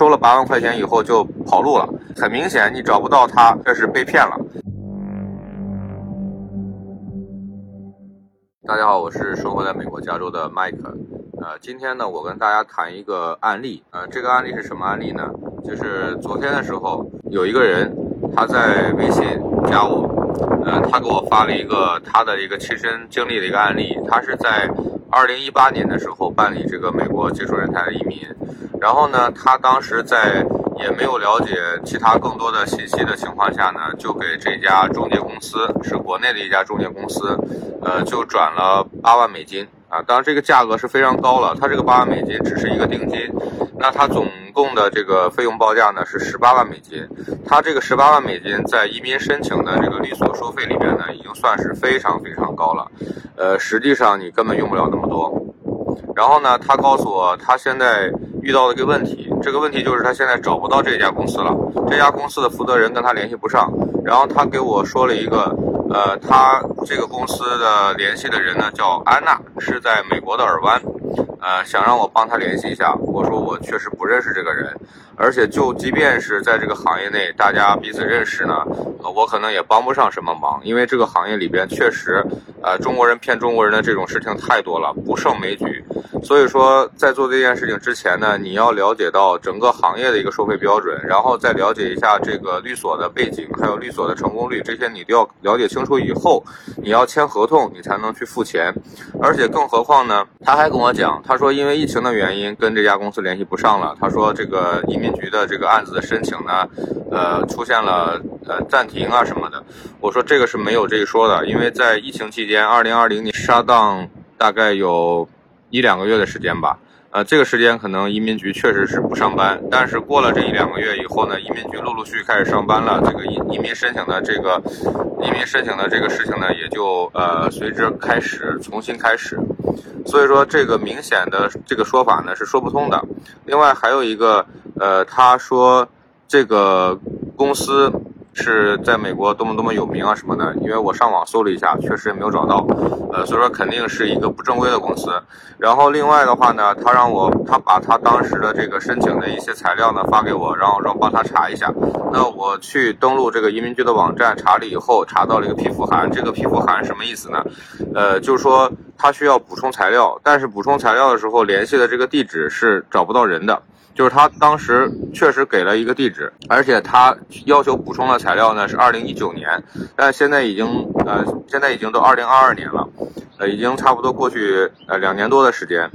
收了八万块钱以后就跑路了，很明显你找不到他，这是被骗了。大家好，我是生活在美国加州的麦克。呃，今天呢，我跟大家谈一个案例。呃，这个案例是什么案例呢？就是昨天的时候，有一个人他在微信加我，呃，他给我发了一个他的一个亲身经历的一个案例。他是在二零一八年的时候办理这个美国技术人才的移民。然后呢，他当时在也没有了解其他更多的信息的情况下呢，就给这家中介公司，是国内的一家中介公司，呃，就转了八万美金啊。当然这个价格是非常高了，他这个八万美金只是一个定金，那他总共的这个费用报价呢是十八万美金。他这个十八万美金在移民申请的这个律所收费里面呢，已经算是非常非常高了，呃，实际上你根本用不了那么多。然后呢，他告诉我他现在。遇到了一个问题，这个问题就是他现在找不到这家公司了，这家公司的负责人跟他联系不上，然后他给我说了一个，呃，他这个公司的联系的人呢叫安娜，是在美国的尔湾。呃，想让我帮他联系一下，我说我确实不认识这个人，而且就即便是在这个行业内，大家彼此认识呢，我可能也帮不上什么忙，因为这个行业里边确实，呃，中国人骗中国人的这种事情太多了，不胜枚举。所以说，在做这件事情之前呢，你要了解到整个行业的一个收费标准，然后再了解一下这个律所的背景，还有律所的成功率，这些你都要了解清楚以后，你要签合同，你才能去付钱。而且更何况呢，他还跟我讲。他说，因为疫情的原因，跟这家公司联系不上了。他说，这个移民局的这个案子的申请呢，呃，出现了呃暂停啊什么的。我说这个是没有这一说的，因为在疫情期间，二零二零年杀档大概有一两个月的时间吧。呃，这个时间可能移民局确实是不上班，但是过了这一两个月以后呢，移民局陆陆续续开始上班了，这个移移民申请的这个移民申请的这个事情呢，也就呃随之开始重新开始。所以说，这个明显的这个说法呢是说不通的。另外还有一个，呃，他说这个公司。是在美国多么多么有名啊什么的，因为我上网搜了一下，确实也没有找到，呃，所以说肯定是一个不正规的公司。然后另外的话呢，他让我他把他当时的这个申请的一些材料呢发给我，然后让我帮他查一下。那我去登录这个移民局的网站查了以后，查到了一个批复函。这个批复函什么意思呢？呃，就是说他需要补充材料，但是补充材料的时候联系的这个地址是找不到人的。就是他当时确实给了一个地址，而且他要求补充的材料呢是二零一九年，但现在已经呃现在已经都二零二二年了，呃已经差不多过去呃两年多的时间，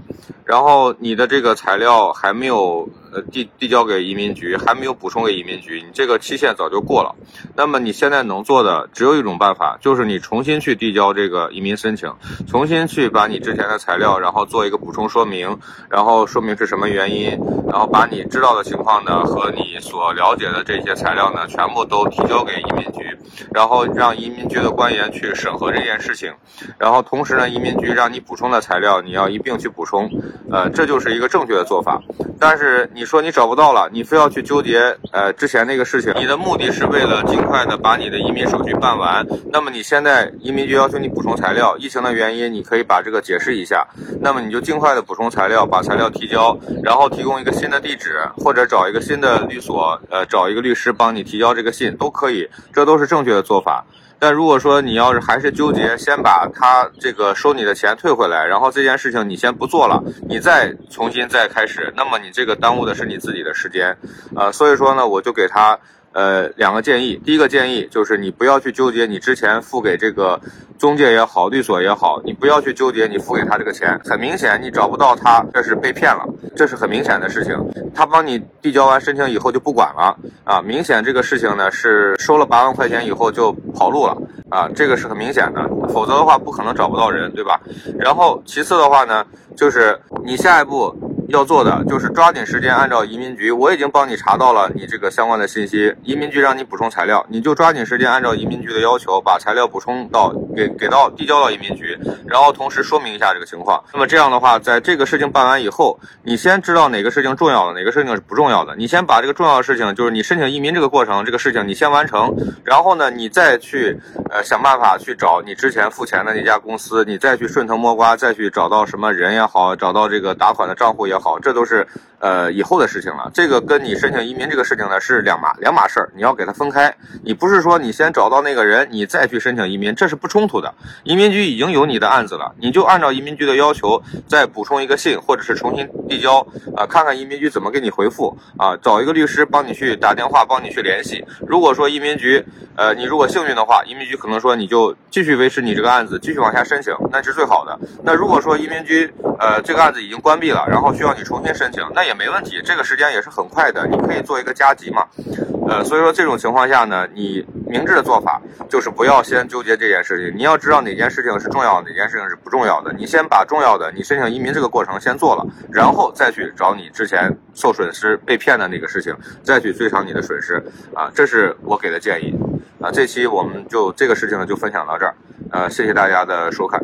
然后你的这个材料还没有呃。递递交给移民局，还没有补充给移民局，你这个期限早就过了。那么你现在能做的只有一种办法，就是你重新去递交这个移民申请，重新去把你之前的材料，然后做一个补充说明，然后说明是什么原因，然后把你知道的情况呢和你所了解的这些材料呢全部都提交给移民局，然后让移民局的官员去审核这件事情，然后同时呢，移民局让你补充的材料你要一并去补充，呃，这就是一个正确的做法。但是你。说你找不到了，你非要去纠结呃之前那个事情，你的目的是为了尽快的把你的移民手续办完。那么你现在移民局要求你补充材料，疫情的原因，你可以把这个解释一下。那么你就尽快的补充材料，把材料提交，然后提供一个新的地址，或者找一个新的律所，呃，找一个律师帮你提交这个信都可以，这都是正正确的做法。但如果说你要是还是纠结，先把他这个收你的钱退回来，然后这件事情你先不做了，你再重新再开始，那么你这个耽误的是你自己的时间，呃，所以说呢，我就给他。呃，两个建议。第一个建议就是你不要去纠结你之前付给这个中介也好，律所也好，你不要去纠结你付给他这个钱。很明显，你找不到他，这是被骗了，这是很明显的事情。他帮你递交完申请以后就不管了啊，明显这个事情呢是收了八万块钱以后就跑路了啊，这个是很明显的。否则的话，不可能找不到人，对吧？然后其次的话呢，就是你下一步。要做的就是抓紧时间，按照移民局，我已经帮你查到了你这个相关的信息。移民局让你补充材料，你就抓紧时间按照移民局的要求，把材料补充到给给到递交到移民局，然后同时说明一下这个情况。那么这样的话，在这个事情办完以后，你先知道哪个事情重要的，哪个事情是不重要的。你先把这个重要的事情，就是你申请移民这个过程，这个事情你先完成，然后呢，你再去呃想办法去找你之前付钱的那家公司，你再去顺藤摸瓜，再去找到什么人也好，找到这个打款的账户也。好，这都是呃以后的事情了。这个跟你申请移民这个事情呢是两码两码事儿，你要给它分开。你不是说你先找到那个人，你再去申请移民，这是不冲突的。移民局已经有你的案子了，你就按照移民局的要求再补充一个信，或者是重新递交啊，看看移民局怎么给你回复啊，找一个律师帮你去打电话帮你去联系。如果说移民局呃你如果幸运的话，移民局可能说你就继续维持你这个案子，继续往下申请，那是最好的。那如果说移民局呃这个案子已经关闭了，然后需要你重新申请，那也没问题，这个时间也是很快的，你可以做一个加急嘛。呃，所以说这种情况下呢，你明智的做法就是不要先纠结这件事情，你要知道哪件事情是重要，哪件事情是不重要的，你先把重要的，你申请移民这个过程先做了，然后再去找你之前受损失被骗的那个事情，再去追偿你的损失啊，这是我给的建议啊。这期我们就这个事情呢就分享到这儿，呃，谢谢大家的收看。